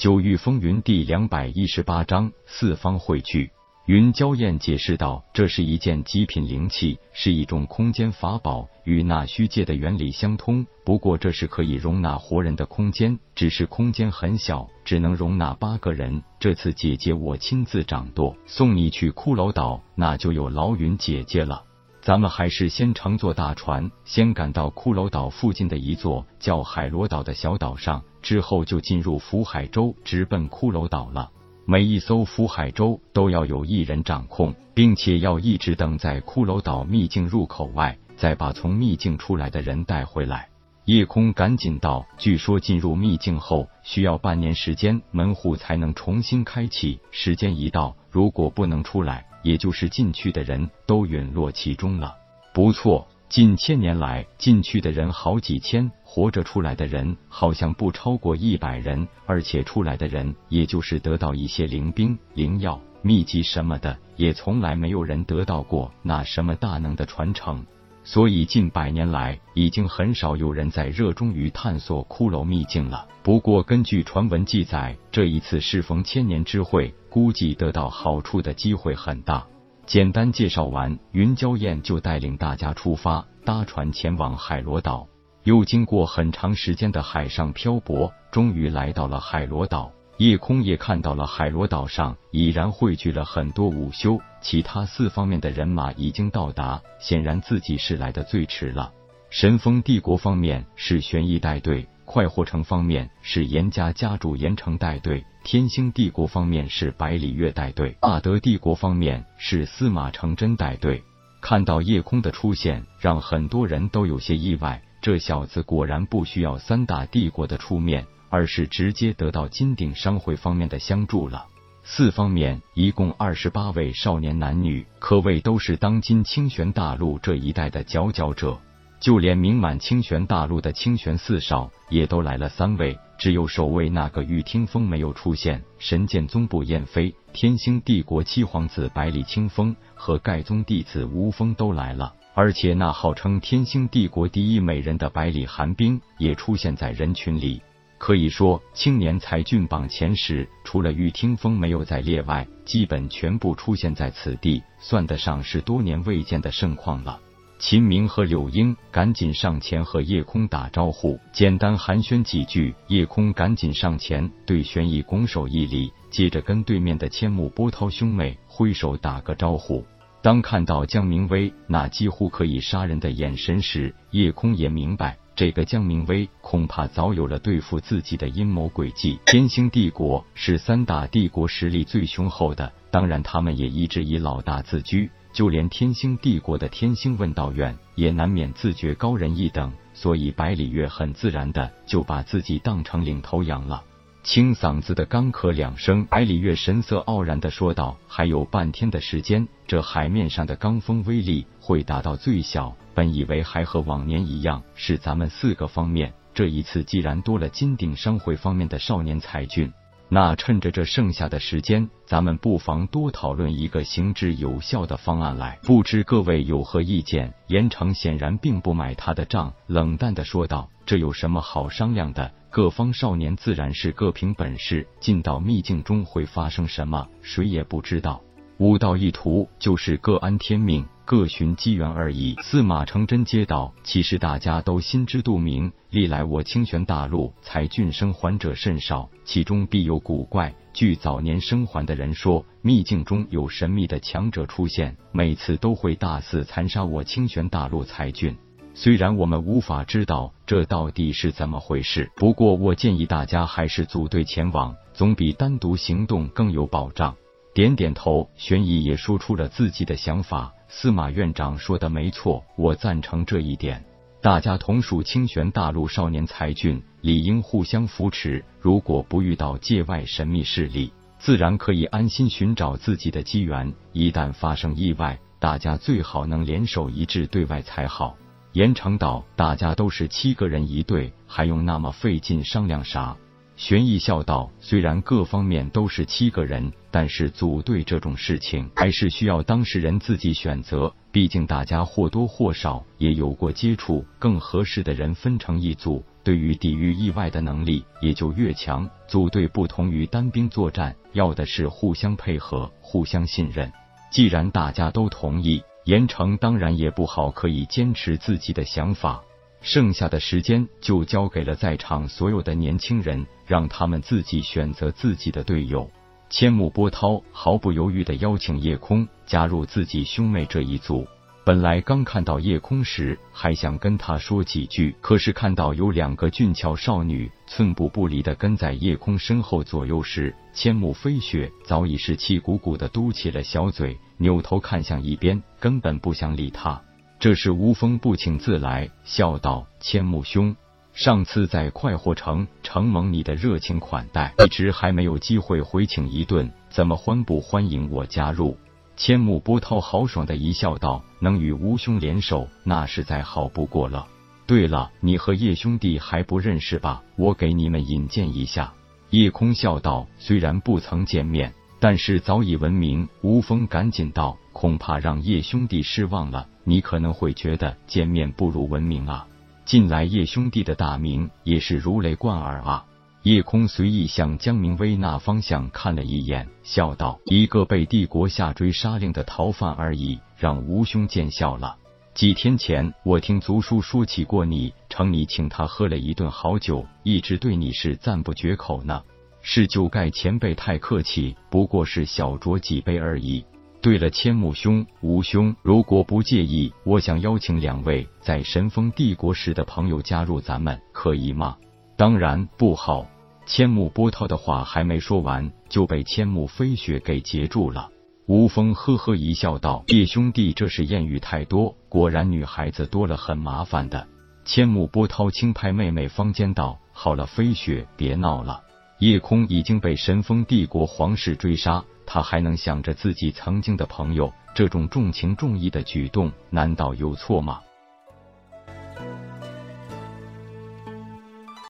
九域风云第两百一十八章四方汇聚。云娇艳解释道：“这是一件极品灵器，是一种空间法宝，与那虚界的原理相通。不过这是可以容纳活人的空间，只是空间很小，只能容纳八个人。这次姐姐我亲自掌舵，送你去骷髅岛，那就有劳云姐姐了。咱们还是先乘坐大船，先赶到骷髅岛附近的一座叫海螺岛的小岛上，之后就进入福海州，直奔骷髅岛了。”每一艘福海舟都要有一人掌控，并且要一直等在骷髅岛秘境入口外，再把从秘境出来的人带回来。夜空赶紧道：“据说进入秘境后需要半年时间，门户才能重新开启。时间一到，如果不能出来，也就是进去的人都陨落其中了。”不错。近千年来，进去的人好几千，活着出来的人好像不超过一百人，而且出来的人也就是得到一些灵兵、灵药、秘籍什么的，也从来没有人得到过那什么大能的传承。所以近百年来，已经很少有人在热衷于探索骷髅秘境了。不过，根据传闻记载，这一次适逢千年之会，估计得到好处的机会很大。简单介绍完，云娇燕就带领大家出发，搭船前往海螺岛。又经过很长时间的海上漂泊，终于来到了海螺岛。夜空也看到了海螺岛上已然汇聚了很多午休，其他四方面的人马已经到达，显然自己是来的最迟了。神风帝国方面是玄翼带队。快活城方面是严家家主严城带队，天星帝国方面是百里月带队，大德帝国方面是司马承真带队。看到夜空的出现，让很多人都有些意外。这小子果然不需要三大帝国的出面，而是直接得到金鼎商会方面的相助了。四方面一共二十八位少年男女，可谓都是当今清玄大陆这一代的佼佼者。就连名满清玄大陆的清玄四少也都来了三位，只有首位那个玉听风没有出现。神剑宗部燕飞、天星帝国七皇子百里清风和盖宗弟子吴峰都来了，而且那号称天星帝国第一美人的百里寒冰也出现在人群里。可以说，青年才俊榜前十，除了玉听风没有在列外，基本全部出现在此地，算得上是多年未见的盛况了。秦明和柳英赶紧上前和叶空打招呼，简单寒暄几句。叶空赶紧上前对玄逸拱手一礼，接着跟对面的千木波涛兄妹挥手打个招呼。当看到江明威那几乎可以杀人的眼神时，叶空也明白，这个江明威恐怕早有了对付自己的阴谋诡计。天星帝国是三大帝国实力最雄厚的，当然他们也一直以老大自居。就连天星帝国的天星问道院也难免自觉高人一等，所以百里月很自然的就把自己当成领头羊了。清嗓子的干咳两声，百里月神色傲然的说道：“还有半天的时间，这海面上的罡风威力会达到最小。本以为还和往年一样，是咱们四个方面，这一次既然多了金鼎商会方面的少年才俊。”那趁着这剩下的时间，咱们不妨多讨论一个行之有效的方案来。不知各位有何意见？严城显然并不买他的账，冷淡的说道：“这有什么好商量的？各方少年自然是各凭本事。进到秘境中会发生什么，谁也不知道。武道一途，就是各安天命。”各寻机缘而已。司马承真接道：“其实大家都心知肚明，历来我清玄大陆才俊生还者甚少，其中必有古怪。据早年生还的人说，秘境中有神秘的强者出现，每次都会大肆残杀我清玄大陆才俊。虽然我们无法知道这到底是怎么回事，不过我建议大家还是组队前往，总比单独行动更有保障。”点点头，玄逸也说出了自己的想法。司马院长说的没错，我赞成这一点。大家同属清玄大陆少年才俊，理应互相扶持。如果不遇到界外神秘势力，自然可以安心寻找自己的机缘。一旦发生意外，大家最好能联手一致对外才好。严长岛，大家都是七个人一队，还用那么费劲商量啥？玄逸笑道：“虽然各方面都是七个人，但是组队这种事情还是需要当事人自己选择。毕竟大家或多或少也有过接触，更合适的人分成一组，对于抵御意外的能力也就越强。组队不同于单兵作战，要的是互相配合、互相信任。既然大家都同意，严城当然也不好可以坚持自己的想法。剩下的时间就交给了在场所有的年轻人，让他们自己选择自己的队友。千木波涛毫不犹豫的邀请叶空加入自己兄妹这一组。本来刚看到叶空时，还想跟他说几句，可是看到有两个俊俏少女寸步不离的跟在叶空身后左右时，千木飞雪早已是气鼓鼓的嘟起了小嘴，扭头看向一边，根本不想理他。这时吴峰不请自来，笑道：“千木兄。”上次在快活城承蒙你的热情款待，一直还没有机会回请一顿，怎么欢不欢迎我加入？千木波涛豪爽的一笑道：“能与吴兄联手，那是再好不过了。对了，你和叶兄弟还不认识吧？我给你们引荐一下。”叶空笑道：“虽然不曾见面，但是早已闻名。”吴峰赶紧道：“恐怕让叶兄弟失望了，你可能会觉得见面不如闻名啊。”近来叶兄弟的大名也是如雷贯耳啊！叶空随意向江明威那方向看了一眼，笑道：“一个被帝国下追杀令的逃犯而已，让吴兄见笑了。几天前我听族叔说起过你，称你请他喝了一顿好酒，一直对你是赞不绝口呢。是酒盖前辈太客气，不过是小酌几杯而已。”对了，千木兄、吴兄，如果不介意，我想邀请两位在神风帝国时的朋友加入咱们，可以吗？当然不好。千木波涛的话还没说完，就被千木飞雪给截住了。吴峰呵呵一笑，道：“叶兄弟，这是艳遇太多，果然女孩子多了很麻烦的。”千木波涛轻拍妹妹方肩，道：“好了，飞雪，别闹了。夜空已经被神风帝国皇室追杀。”他还能想着自己曾经的朋友，这种重情重义的举动，难道有错吗？